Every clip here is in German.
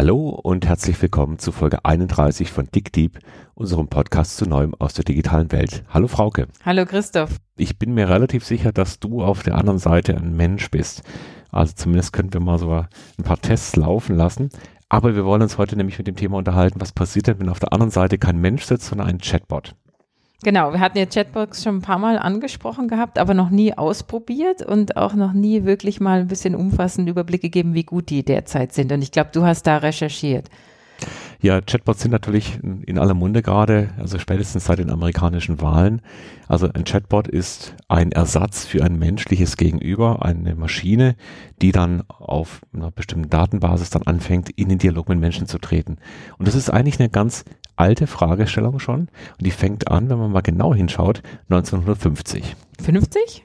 Hallo und herzlich willkommen zu Folge 31 von Dick Deep, unserem Podcast zu Neuem aus der digitalen Welt. Hallo Frauke. Hallo Christoph. Ich bin mir relativ sicher, dass du auf der anderen Seite ein Mensch bist. Also zumindest könnten wir mal so ein paar Tests laufen lassen. Aber wir wollen uns heute nämlich mit dem Thema unterhalten, was passiert denn, wenn auf der anderen Seite kein Mensch sitzt, sondern ein Chatbot. Genau, wir hatten ja Chatbox schon ein paar Mal angesprochen gehabt, aber noch nie ausprobiert und auch noch nie wirklich mal ein bisschen umfassend Überblick gegeben, wie gut die derzeit sind. Und ich glaube, du hast da recherchiert. Ja, Chatbots sind natürlich in aller Munde gerade, also spätestens seit den amerikanischen Wahlen. Also ein Chatbot ist ein Ersatz für ein menschliches Gegenüber, eine Maschine, die dann auf einer bestimmten Datenbasis dann anfängt, in den Dialog mit Menschen zu treten. Und das ist eigentlich eine ganz alte Fragestellung schon. Und die fängt an, wenn man mal genau hinschaut, 1950. 50?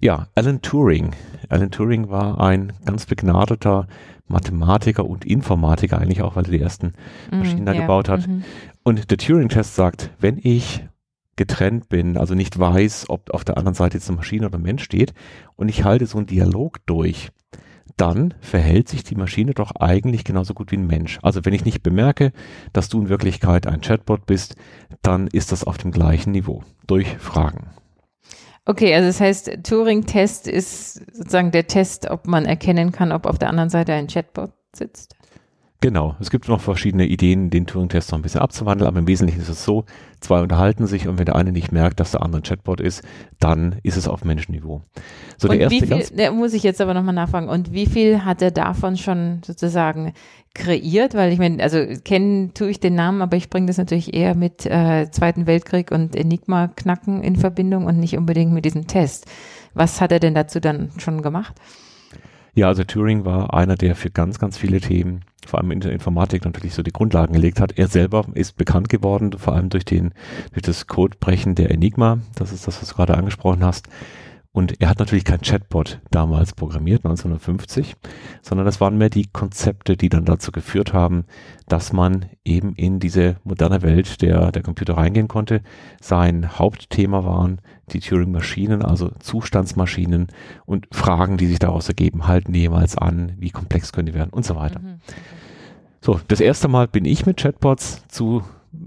Ja, Alan Turing. Alan Turing war ein ganz begnadeter Mathematiker und Informatiker eigentlich auch, weil er die ersten mhm, Maschinen mm, da yeah. gebaut hat. Mm Und der Turing-Test sagt, wenn ich getrennt bin, also nicht weiß, ob auf der anderen Seite jetzt eine Maschine oder ein Mensch steht und ich halte so einen Dialog durch, dann verhält sich die Maschine doch eigentlich genauso gut wie ein Mensch. Also wenn ich nicht bemerke, dass du in Wirklichkeit ein Chatbot bist, dann ist das auf dem gleichen Niveau durch Fragen. Okay, also das heißt, Turing-Test ist sozusagen der Test, ob man erkennen kann, ob auf der anderen Seite ein Chatbot sitzt. Genau, es gibt noch verschiedene Ideen, den Turing-Test noch ein bisschen abzuwandeln, aber im Wesentlichen ist es so, zwei unterhalten sich und wenn der eine nicht merkt, dass der andere ein Chatbot ist, dann ist es auf Menschenniveau. So, und der erste wie viel, muss ich jetzt aber nochmal nachfragen, und wie viel hat er davon schon sozusagen kreiert? Weil ich meine, also kennen tue ich den Namen, aber ich bringe das natürlich eher mit äh, Zweiten Weltkrieg und Enigma-Knacken in Verbindung und nicht unbedingt mit diesem Test. Was hat er denn dazu dann schon gemacht? Ja, also Turing war einer, der für ganz, ganz viele Themen, vor allem in der Informatik natürlich so die Grundlagen gelegt hat. Er selber ist bekannt geworden, vor allem durch den, durch das Codebrechen der Enigma. Das ist das, was du gerade angesprochen hast. Und er hat natürlich kein Chatbot damals programmiert, 1950, sondern das waren mehr die Konzepte, die dann dazu geführt haben, dass man eben in diese moderne Welt der, der Computer reingehen konnte. Sein Hauptthema waren die Turing-Maschinen, also Zustandsmaschinen und Fragen, die sich daraus ergeben, halten die jemals an, wie komplex können die werden und so weiter. Mhm. So, das erste Mal bin ich mit Chatbots zu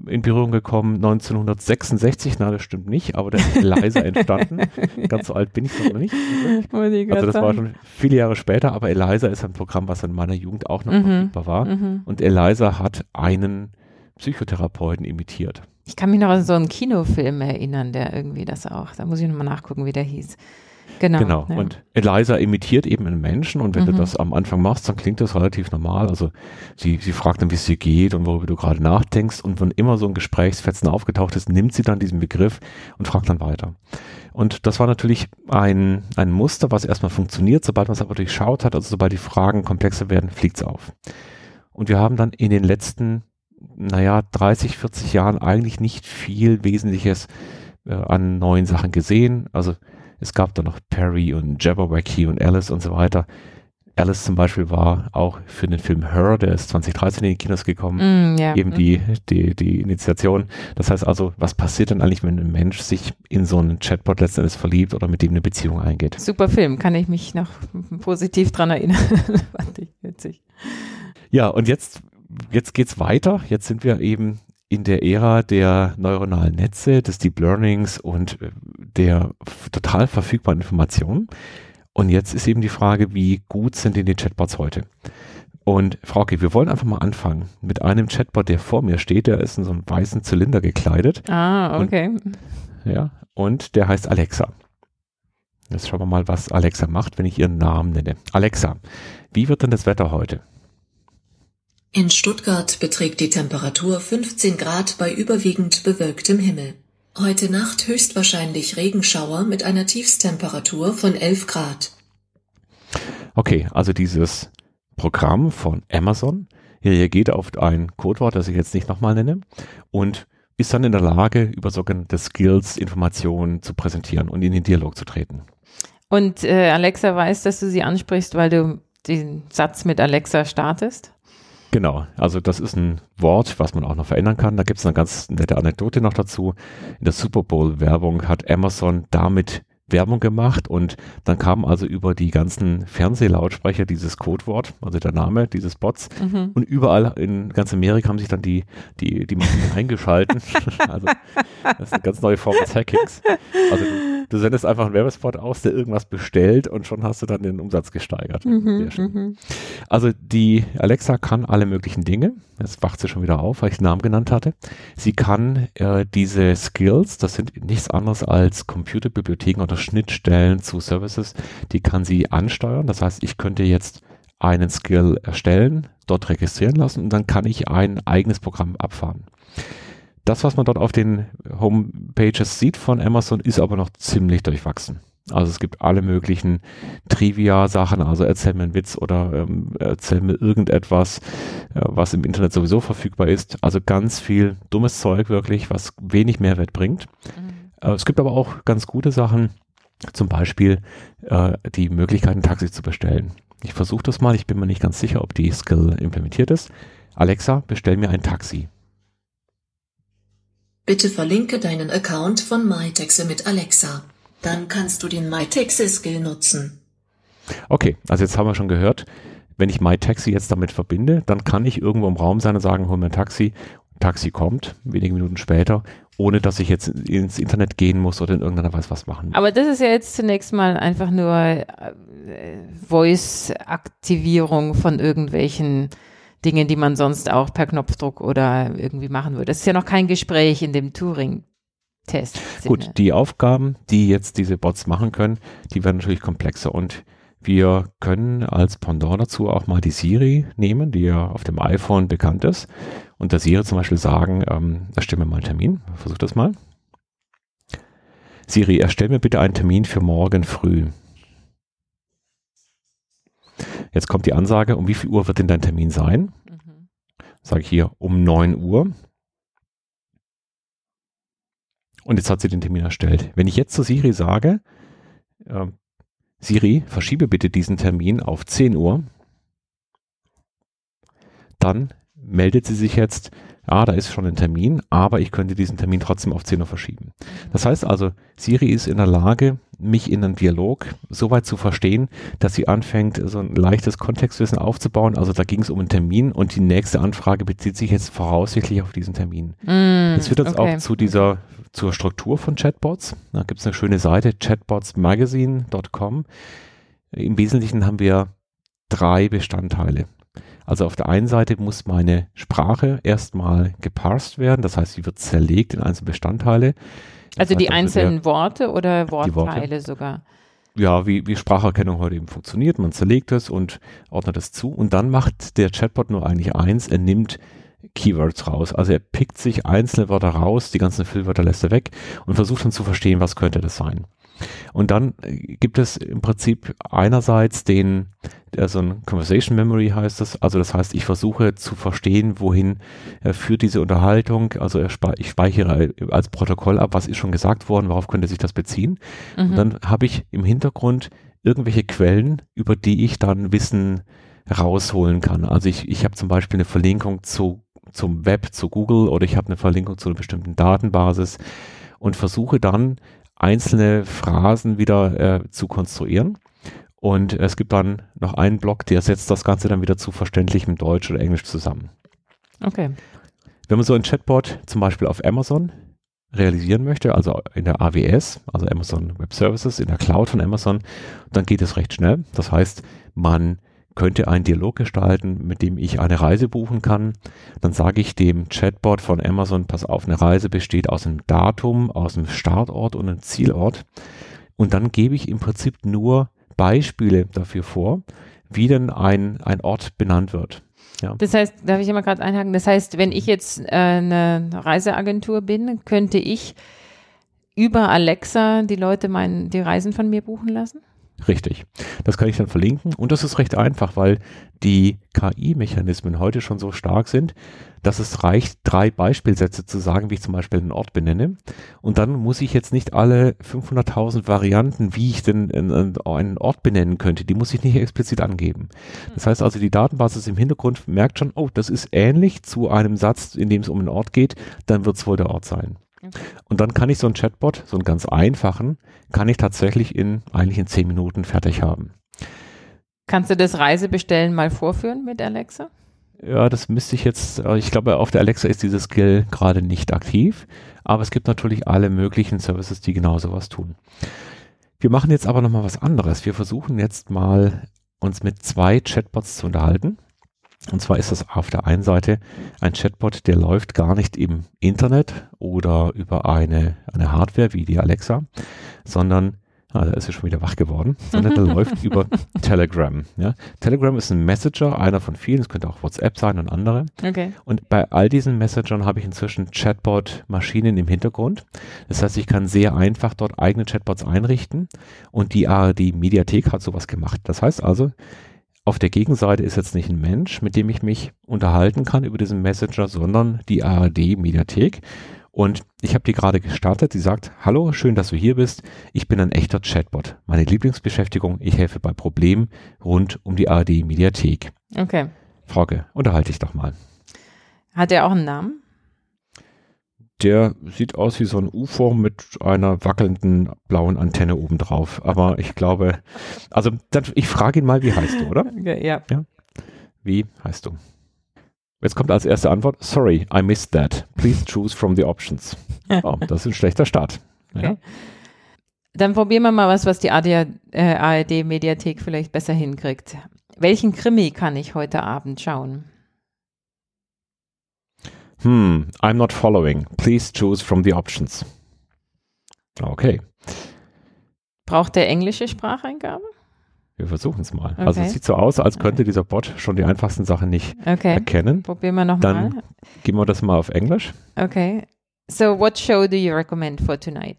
in Berührung gekommen 1966, na das stimmt nicht, aber der ist Eliza entstanden. Ganz so alt bin ich noch nicht. Also das war schon viele Jahre später, aber Eliza ist ein Programm, was in meiner Jugend auch noch mhm. verfügbar war. Mhm. Und Eliza hat einen Psychotherapeuten imitiert. Ich kann mich noch an so einen Kinofilm erinnern, der irgendwie das auch, da muss ich nochmal nachgucken, wie der hieß. Genau. genau. Ja. Und Eliza imitiert eben einen Menschen und wenn mhm. du das am Anfang machst, dann klingt das relativ normal. Also sie, sie fragt dann, wie es dir geht und worüber du gerade nachdenkst. Und wenn immer so ein Gesprächsfetzen aufgetaucht ist, nimmt sie dann diesen Begriff und fragt dann weiter. Und das war natürlich ein, ein Muster, was erstmal funktioniert. Sobald man es aber durchschaut hat, also sobald die Fragen komplexer werden, fliegt es auf. Und wir haben dann in den letzten, naja, 30, 40 Jahren eigentlich nicht viel Wesentliches äh, an neuen Sachen gesehen. Also es gab da noch Perry und Jabberwocky und Alice und so weiter. Alice zum Beispiel war auch für den Film Her, der ist 2013 in die Kinos gekommen, mm, yeah. eben die, die, die Initiation. Das heißt also, was passiert denn eigentlich, wenn ein Mensch sich in so einen Chatbot letztendlich verliebt oder mit dem eine Beziehung eingeht? Super Film, kann ich mich noch positiv dran erinnern. Fand ich witzig. Ja, und jetzt, jetzt geht's weiter. Jetzt sind wir eben in der Ära der neuronalen Netze, des Deep Learnings und äh, der total verfügbaren Informationen. Und jetzt ist eben die Frage, wie gut sind denn die Chatbots heute? Und Frauke, wir wollen einfach mal anfangen mit einem Chatbot, der vor mir steht. Der ist in so einem weißen Zylinder gekleidet. Ah, okay. Und, ja, und der heißt Alexa. Jetzt schauen wir mal, was Alexa macht, wenn ich ihren Namen nenne. Alexa, wie wird denn das Wetter heute? In Stuttgart beträgt die Temperatur 15 Grad bei überwiegend bewölktem Himmel. Heute Nacht höchstwahrscheinlich Regenschauer mit einer Tiefstemperatur von 11 Grad. Okay, also dieses Programm von Amazon reagiert auf ein Codewort, das ich jetzt nicht nochmal nenne, und ist dann in der Lage, über sogenannte Skills Informationen zu präsentieren und in den Dialog zu treten. Und äh, Alexa weiß, dass du sie ansprichst, weil du den Satz mit Alexa startest? Genau, also das ist ein Wort, was man auch noch verändern kann. Da gibt es eine ganz nette Anekdote noch dazu. In der Super Bowl-Werbung hat Amazon damit Werbung gemacht und dann kam also über die ganzen Fernsehlautsprecher dieses Codewort, also der Name dieses Bots mhm. und überall in ganz Amerika haben sich dann die, die, die Maschinen eingeschalten. also das ist eine ganz neue Form des Hackings. Also du, sendest einfach einen Werbespot aus, der irgendwas bestellt und schon hast du dann den Umsatz gesteigert. Mhm, mhm. also die Alexa kann alle möglichen Dinge. Jetzt wacht sie schon wieder auf, weil ich den Namen genannt hatte. Sie kann äh, diese Skills, das sind nichts anderes als Computerbibliotheken oder Schnittstellen zu Services, die kann sie ansteuern. Das heißt, ich könnte jetzt einen Skill erstellen, dort registrieren lassen und dann kann ich ein eigenes Programm abfahren. Das, was man dort auf den Homepages sieht von Amazon, ist aber noch ziemlich durchwachsen. Also es gibt alle möglichen Trivia-Sachen, also erzähl mir einen Witz oder ähm, erzähl mir irgendetwas, äh, was im Internet sowieso verfügbar ist. Also ganz viel dummes Zeug wirklich, was wenig Mehrwert bringt. Mhm. Äh, es gibt aber auch ganz gute Sachen, zum Beispiel äh, die Möglichkeit, ein Taxi zu bestellen. Ich versuche das mal, ich bin mir nicht ganz sicher, ob die Skill implementiert ist. Alexa, bestell mir ein Taxi. Bitte verlinke deinen Account von MyTaxi mit Alexa. Dann kannst du den MyTaxi-Skill nutzen. Okay, also jetzt haben wir schon gehört, wenn ich MyTaxi jetzt damit verbinde, dann kann ich irgendwo im Raum sein und sagen, hol mir ein Taxi. Taxi kommt, wenige Minuten später ohne dass ich jetzt ins Internet gehen muss oder in irgendeiner Weise was machen muss. Aber das ist ja jetzt zunächst mal einfach nur äh, Voice-Aktivierung von irgendwelchen Dingen, die man sonst auch per Knopfdruck oder irgendwie machen würde. Das ist ja noch kein Gespräch in dem Turing-Test. Gut, die Aufgaben, die jetzt diese Bots machen können, die werden natürlich komplexer und wir können als Pendant dazu auch mal die Siri nehmen, die ja auf dem iPhone bekannt ist. Und der Siri zum Beispiel sagen, ähm, erstell mir mal einen Termin. Versuch das mal. Siri, erstell mir bitte einen Termin für morgen früh. Jetzt kommt die Ansage, um wie viel Uhr wird denn dein Termin sein? Mhm. Sage ich hier um 9 Uhr. Und jetzt hat sie den Termin erstellt. Wenn ich jetzt zu Siri sage, äh, Siri, verschiebe bitte diesen Termin auf 10 Uhr. Dann meldet sie sich jetzt, ja, da ist schon ein Termin, aber ich könnte diesen Termin trotzdem auf 10 Uhr verschieben. Das heißt also, Siri ist in der Lage, mich in einen Dialog so weit zu verstehen, dass sie anfängt, so ein leichtes Kontextwissen aufzubauen. Also da ging es um einen Termin und die nächste Anfrage bezieht sich jetzt voraussichtlich auf diesen Termin. Mm, das führt uns okay. auch zu dieser, zur Struktur von Chatbots. Da gibt es eine schöne Seite, chatbotsmagazine.com. Im Wesentlichen haben wir drei Bestandteile. Also auf der einen Seite muss meine Sprache erstmal geparsed werden, das heißt, sie wird zerlegt in einzelne Bestandteile. Das also die einzelnen Worte oder Wortteile Worte. sogar? Ja, wie, wie Spracherkennung heute eben funktioniert. Man zerlegt es und ordnet es zu. Und dann macht der Chatbot nur eigentlich eins, er nimmt Keywords raus. Also er pickt sich einzelne Wörter raus, die ganzen Füllwörter lässt er weg und versucht dann zu verstehen, was könnte das sein. Und dann äh, gibt es im Prinzip einerseits den, so ein Conversation Memory heißt das, also das heißt, ich versuche zu verstehen, wohin äh, führt diese Unterhaltung, also ich speichere als Protokoll ab, was ist schon gesagt worden, worauf könnte sich das beziehen. Mhm. Und dann habe ich im Hintergrund irgendwelche Quellen, über die ich dann Wissen rausholen kann. Also ich, ich habe zum Beispiel eine Verlinkung zu, zum Web, zu Google oder ich habe eine Verlinkung zu einer bestimmten Datenbasis und versuche dann einzelne Phrasen wieder äh, zu konstruieren. Und es gibt dann noch einen Block, der setzt das Ganze dann wieder zu verständlichem Deutsch oder Englisch zusammen. Okay. Wenn man so ein Chatbot zum Beispiel auf Amazon realisieren möchte, also in der AWS, also Amazon Web Services, in der Cloud von Amazon, dann geht es recht schnell. Das heißt, man könnte einen Dialog gestalten, mit dem ich eine Reise buchen kann. Dann sage ich dem Chatbot von Amazon, pass auf, eine Reise besteht aus einem Datum, aus einem Startort und einem Zielort. Und dann gebe ich im Prinzip nur Beispiele dafür vor, wie denn ein, ein Ort benannt wird. Ja. Das heißt, darf ich immer gerade einhaken, das heißt, wenn ich jetzt äh, eine Reiseagentur bin, könnte ich über Alexa die Leute mein, die Reisen von mir buchen lassen? Richtig. Das kann ich dann verlinken und das ist recht einfach, weil die KI-Mechanismen heute schon so stark sind, dass es reicht, drei Beispielsätze zu sagen, wie ich zum Beispiel einen Ort benenne. Und dann muss ich jetzt nicht alle 500.000 Varianten, wie ich denn einen Ort benennen könnte, die muss ich nicht explizit angeben. Das heißt also, die Datenbasis im Hintergrund merkt schon, oh, das ist ähnlich zu einem Satz, in dem es um einen Ort geht, dann wird es wohl der Ort sein. Okay. Und dann kann ich so einen Chatbot, so einen ganz einfachen, kann ich tatsächlich in eigentlich in zehn Minuten fertig haben. Kannst du das Reisebestellen mal vorführen mit Alexa? Ja, das müsste ich jetzt, äh, ich glaube, auf der Alexa ist dieses Skill gerade nicht aktiv, aber es gibt natürlich alle möglichen Services, die genau sowas tun. Wir machen jetzt aber nochmal was anderes. Wir versuchen jetzt mal uns mit zwei Chatbots zu unterhalten. Und zwar ist das auf der einen Seite ein Chatbot, der läuft gar nicht im Internet oder über eine, eine Hardware wie die Alexa, sondern Ah, da ist er schon wieder wach geworden, sondern der läuft über Telegram. Ja. Telegram ist ein Messenger, einer von vielen, es könnte auch WhatsApp sein und andere. Okay. Und bei all diesen Messengern habe ich inzwischen Chatbot-Maschinen im Hintergrund. Das heißt, ich kann sehr einfach dort eigene Chatbots einrichten und die ARD-Mediathek hat sowas gemacht. Das heißt also, auf der Gegenseite ist jetzt nicht ein Mensch, mit dem ich mich unterhalten kann über diesen Messenger, sondern die ARD-Mediathek. Und ich habe die gerade gestartet. Sie sagt, hallo, schön, dass du hier bist. Ich bin ein echter Chatbot. Meine Lieblingsbeschäftigung, ich helfe bei Problemen rund um die ARD Mediathek. Okay. Frage, unterhalte dich doch mal. Hat er auch einen Namen? Der sieht aus wie so ein U-Form mit einer wackelnden blauen Antenne obendrauf. Aber ich glaube, also dann, ich frage ihn mal, wie heißt du, oder? Okay, ja. ja. Wie heißt du? Jetzt kommt als erste Antwort, sorry, I missed that. Please choose from the options. Oh, das ist ein schlechter Start. Ja. Dann probieren wir mal was, was die ARD-Mediathek äh, vielleicht besser hinkriegt. Welchen Krimi kann ich heute Abend schauen? Hmm, I'm not following. Please choose from the options. Okay. Braucht der englische Spracheingabe? Wir versuchen es mal. Okay. Also es sieht so aus, als könnte dieser Bot schon die einfachsten Sachen nicht okay. erkennen. Probieren wir nochmal. Dann gehen wir das mal auf Englisch. Okay. So, what show do you recommend for tonight?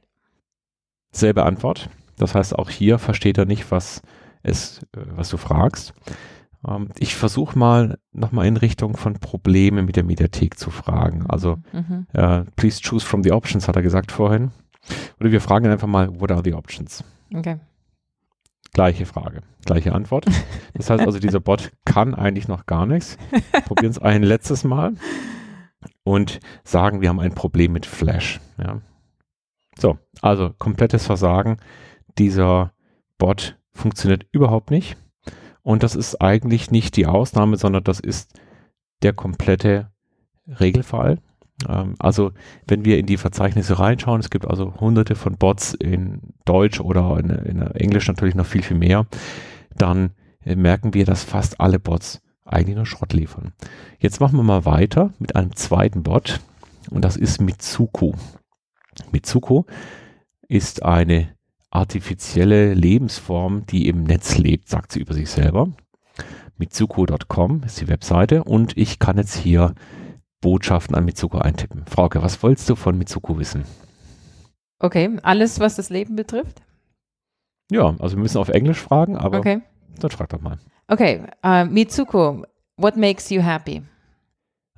Selbe Antwort. Das heißt, auch hier versteht er nicht, was, es, äh, was du fragst. Ähm, ich versuche mal nochmal in Richtung von Problemen mit der Mediathek zu fragen. Also, mhm. uh, please choose from the options, hat er gesagt vorhin. Oder wir fragen einfach mal, what are the options? Okay. Gleiche Frage, gleiche Antwort. Das heißt also, dieser Bot kann eigentlich noch gar nichts. Probieren es ein letztes Mal und sagen, wir haben ein Problem mit Flash. Ja. So, also komplettes Versagen. Dieser Bot funktioniert überhaupt nicht. Und das ist eigentlich nicht die Ausnahme, sondern das ist der komplette Regelfall. Ähm, also wenn wir in die Verzeichnisse reinschauen, es gibt also hunderte von Bots in Deutsch oder in, in Englisch natürlich noch viel, viel mehr, dann äh, merken wir, dass fast alle Bots eigentlich nur Schrott liefern. Jetzt machen wir mal weiter mit einem zweiten Bot und das ist Mitsuko. Mitsuko ist eine artifizielle Lebensform, die im Netz lebt, sagt sie über sich selber. Mitsuko.com ist die Webseite und ich kann jetzt hier Botschaften an Mitsuko eintippen. Frauke, was wolltest du von Mitsuko wissen? Okay, alles, was das Leben betrifft? Ja, also wir müssen auf Englisch fragen, aber okay. dann frag doch mal. Okay, uh, Mitsuko, what makes you happy?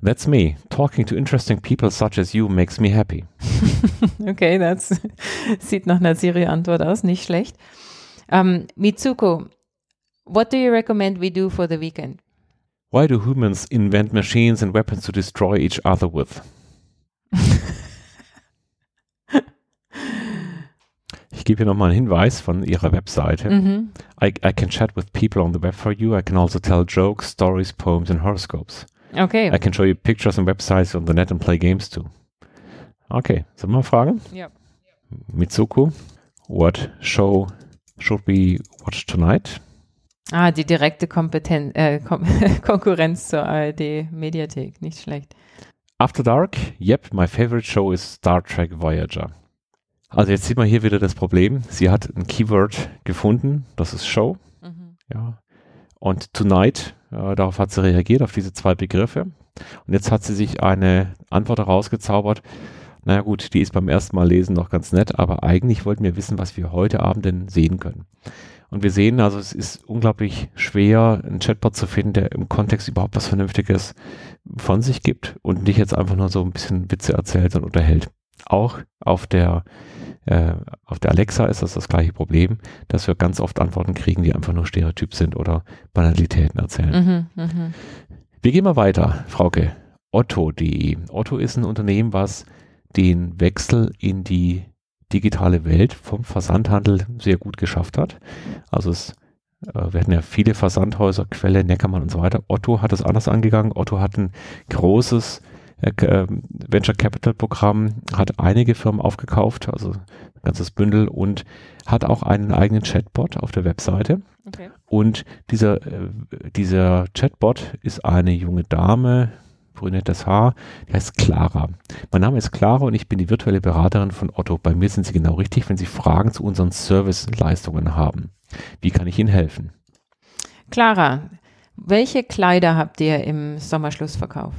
That's me. Talking to interesting people such as you makes me happy. okay, das sieht nach einer Siri-Antwort aus, nicht schlecht. Um, Mitsuko, what do you recommend we do for the weekend? Why do humans invent machines and weapons to destroy each other with? ich gebe hier nochmal einen Hinweis von ihrer Webseite. Mhm. I, I can chat with people on the web for you. I can also tell jokes, stories, poems and horoscopes. Okay. I can show you pictures and websites on the net and play games too. Okay, sollen wir mal fragen? Ja. Mitsuko, what show should we watch tonight? Ah, die direkte Kompeten äh, Kon Konkurrenz zur ARD Mediathek, nicht schlecht. After Dark, yep, my favorite show is Star Trek Voyager. Also jetzt sieht man hier wieder das Problem. Sie hat ein Keyword gefunden, das ist Show. Mhm. Ja. Und Tonight, äh, darauf hat sie reagiert, auf diese zwei Begriffe. Und jetzt hat sie sich eine Antwort herausgezaubert. Naja gut, die ist beim ersten Mal lesen noch ganz nett, aber eigentlich wollten wir wissen, was wir heute Abend denn sehen können. Und wir sehen also, es ist unglaublich schwer, einen Chatbot zu finden, der im Kontext überhaupt was Vernünftiges von sich gibt und nicht jetzt einfach nur so ein bisschen Witze erzählt und unterhält. Auch auf der, äh, auf der Alexa ist das das gleiche Problem, dass wir ganz oft Antworten kriegen, die einfach nur Stereotyp sind oder Banalitäten erzählen. Mhm, mh. Wir gehen mal weiter, Frauke. Otto.de. Otto ist ein Unternehmen, was den Wechsel in die digitale Welt vom Versandhandel sehr gut geschafft hat. Also es, äh, wir hatten ja viele Versandhäuser, Quelle, Neckermann und so weiter. Otto hat es anders angegangen. Otto hat ein großes äh, Venture Capital Programm, hat einige Firmen aufgekauft, also ein ganzes Bündel und hat auch einen eigenen Chatbot auf der Webseite. Okay. Und dieser, äh, dieser Chatbot ist eine junge Dame, brünettes Haar, die heißt Clara. Mein Name ist Clara und ich bin die virtuelle Beraterin von Otto. Bei mir sind Sie genau richtig, wenn Sie Fragen zu unseren Serviceleistungen haben. Wie kann ich Ihnen helfen? Clara, welche Kleider habt ihr im Sommerschlussverkauf?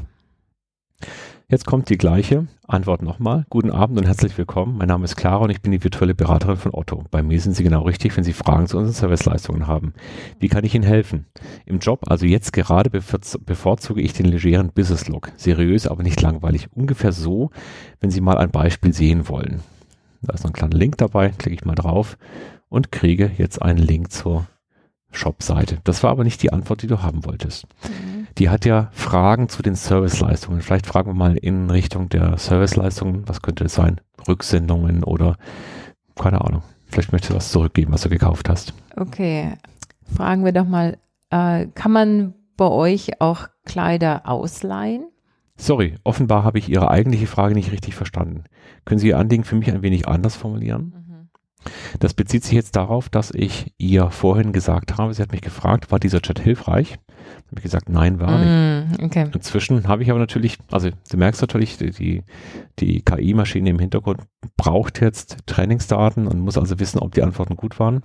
Jetzt kommt die gleiche Antwort nochmal. Guten Abend und herzlich willkommen. Mein Name ist Clara und ich bin die virtuelle Beraterin von Otto. Bei mir sind Sie genau richtig, wenn Sie Fragen zu unseren Serviceleistungen haben. Wie kann ich Ihnen helfen? Im Job, also jetzt gerade, bevorzuge ich den legeren Business Look. Seriös, aber nicht langweilig. Ungefähr so, wenn Sie mal ein Beispiel sehen wollen. Da ist noch ein kleiner Link dabei. Klicke ich mal drauf und kriege jetzt einen Link zur Shop-Seite. Das war aber nicht die Antwort, die du haben wolltest. Mhm. Die hat ja Fragen zu den Serviceleistungen. Vielleicht fragen wir mal in Richtung der Serviceleistungen, was könnte es sein? Rücksendungen oder keine Ahnung. Vielleicht möchtest du was zurückgeben, was du gekauft hast. Okay. Fragen wir doch mal, äh, kann man bei euch auch Kleider ausleihen? Sorry, offenbar habe ich Ihre eigentliche Frage nicht richtig verstanden. Können Sie Ihr Anliegen für mich ein wenig anders formulieren? Mhm. Das bezieht sich jetzt darauf, dass ich ihr vorhin gesagt habe, sie hat mich gefragt, war dieser Chat hilfreich? Habe ich gesagt, nein, war nicht. Mm, okay. Inzwischen habe ich aber natürlich, also du merkst natürlich, die, die KI-Maschine im Hintergrund braucht jetzt Trainingsdaten und muss also wissen, ob die Antworten gut waren.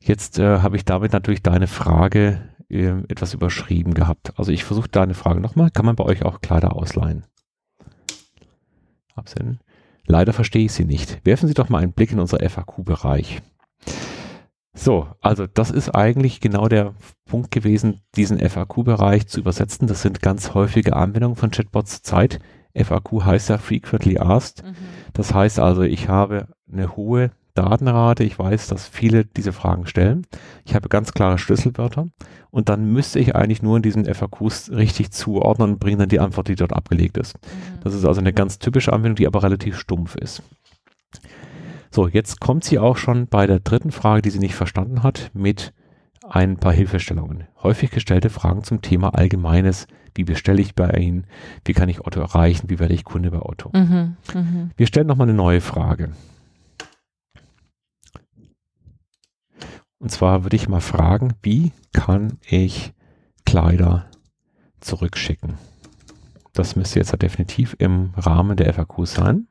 Jetzt äh, habe ich damit natürlich deine Frage äh, etwas überschrieben gehabt. Also ich versuche deine Frage nochmal. Kann man bei euch auch Kleider ausleihen? Absenden. Leider verstehe ich sie nicht. Werfen Sie doch mal einen Blick in unser FAQ-Bereich. So, also das ist eigentlich genau der Punkt gewesen, diesen FAQ-Bereich zu übersetzen. Das sind ganz häufige Anwendungen von Chatbots zur Zeit. FAQ heißt ja Frequently Asked. Mhm. Das heißt also, ich habe eine hohe Datenrate. Ich weiß, dass viele diese Fragen stellen. Ich habe ganz klare Schlüsselwörter und dann müsste ich eigentlich nur in diesen FAQs richtig zuordnen und bringe dann die Antwort, die dort abgelegt ist. Mhm. Das ist also eine ganz typische Anwendung, die aber relativ stumpf ist. So, jetzt kommt sie auch schon bei der dritten Frage, die sie nicht verstanden hat, mit ein paar Hilfestellungen. Häufig gestellte Fragen zum Thema Allgemeines. Wie bestelle ich bei Ihnen? Wie kann ich Otto erreichen? Wie werde ich Kunde bei Otto? Mhm, mh. Wir stellen nochmal eine neue Frage. Und zwar würde ich mal fragen, wie kann ich Kleider zurückschicken? Das müsste jetzt definitiv im Rahmen der FAQs sein.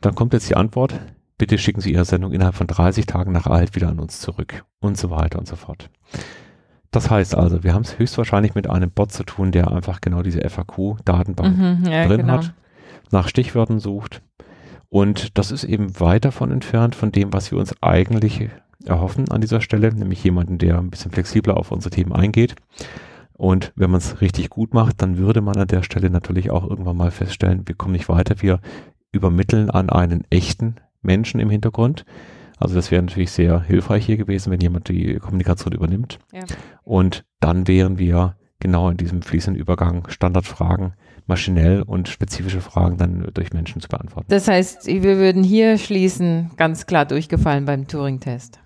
Dann kommt jetzt die Antwort, bitte schicken Sie Ihre Sendung innerhalb von 30 Tagen nach Erhalt wieder an uns zurück und so weiter und so fort. Das heißt also, wir haben es höchstwahrscheinlich mit einem Bot zu tun, der einfach genau diese FAQ-Datenbank mhm, ja, drin genau. hat, nach Stichwörtern sucht und das ist eben weit davon entfernt von dem, was wir uns eigentlich erhoffen an dieser Stelle, nämlich jemanden, der ein bisschen flexibler auf unsere Themen eingeht. Und wenn man es richtig gut macht, dann würde man an der Stelle natürlich auch irgendwann mal feststellen, wir kommen nicht weiter, wir übermitteln an einen echten Menschen im Hintergrund. Also das wäre natürlich sehr hilfreich hier gewesen, wenn jemand die Kommunikation übernimmt. Ja. Und dann wären wir genau in diesem fließenden Übergang Standardfragen maschinell und spezifische Fragen dann durch Menschen zu beantworten. Das heißt, wir würden hier schließen, ganz klar durchgefallen beim Turing-Test.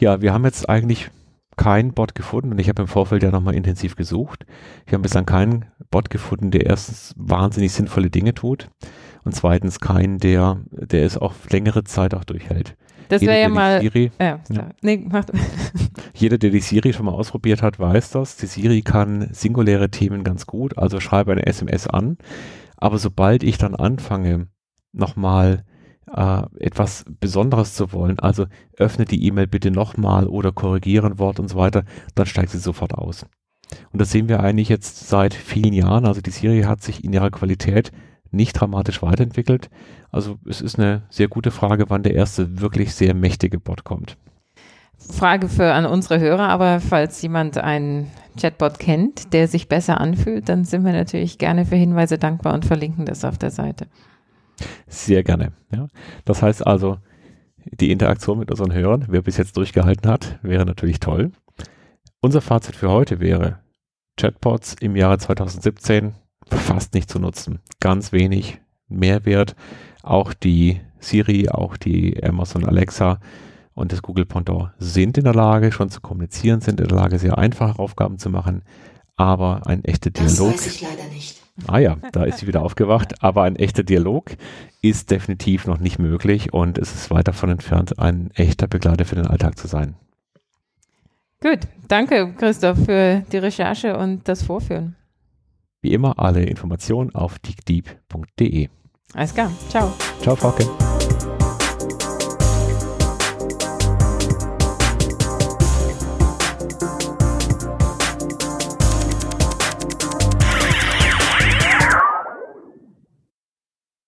Ja, wir haben jetzt eigentlich keinen Bot gefunden und ich habe im Vorfeld ja nochmal intensiv gesucht. Wir haben bislang keinen Bot gefunden, der erstens wahnsinnig sinnvolle Dinge tut und zweitens keinen, der, der es auch längere Zeit auch durchhält. Das wäre ja mal. Siri, ja, ja. Nee, mach. Jeder, der die Siri schon mal ausprobiert hat, weiß das. Die Siri kann singuläre Themen ganz gut, also schreibe eine SMS an. Aber sobald ich dann anfange, nochmal äh, etwas Besonderes zu wollen, also öffne die E-Mail bitte nochmal oder korrigiere ein Wort und so weiter, dann steigt sie sofort aus. Und das sehen wir eigentlich jetzt seit vielen Jahren. Also die Siri hat sich in ihrer Qualität nicht dramatisch weiterentwickelt. Also es ist eine sehr gute Frage, wann der erste wirklich sehr mächtige Bot kommt. Frage für an unsere Hörer, aber falls jemand einen Chatbot kennt, der sich besser anfühlt, dann sind wir natürlich gerne für Hinweise dankbar und verlinken das auf der Seite. Sehr gerne. Ja. Das heißt also, die Interaktion mit unseren Hörern, wer bis jetzt durchgehalten hat, wäre natürlich toll. Unser Fazit für heute wäre, Chatbots im Jahre 2017 fast nicht zu nutzen. Ganz wenig Mehrwert. Auch die Siri, auch die Amazon Alexa und das Google Pendant sind in der Lage, schon zu kommunizieren, sind in der Lage, sehr einfache Aufgaben zu machen. Aber ein echter Dialog. Das weiß ich leider nicht. Ah ja, da ist sie wieder aufgewacht. Aber ein echter Dialog ist definitiv noch nicht möglich und es ist weit davon entfernt, ein echter Begleiter für den Alltag zu sein. Gut, danke Christoph für die Recherche und das Vorführen. Wie immer alle Informationen auf digdeep.de. Alles klar, ciao. Ciao, Frauke.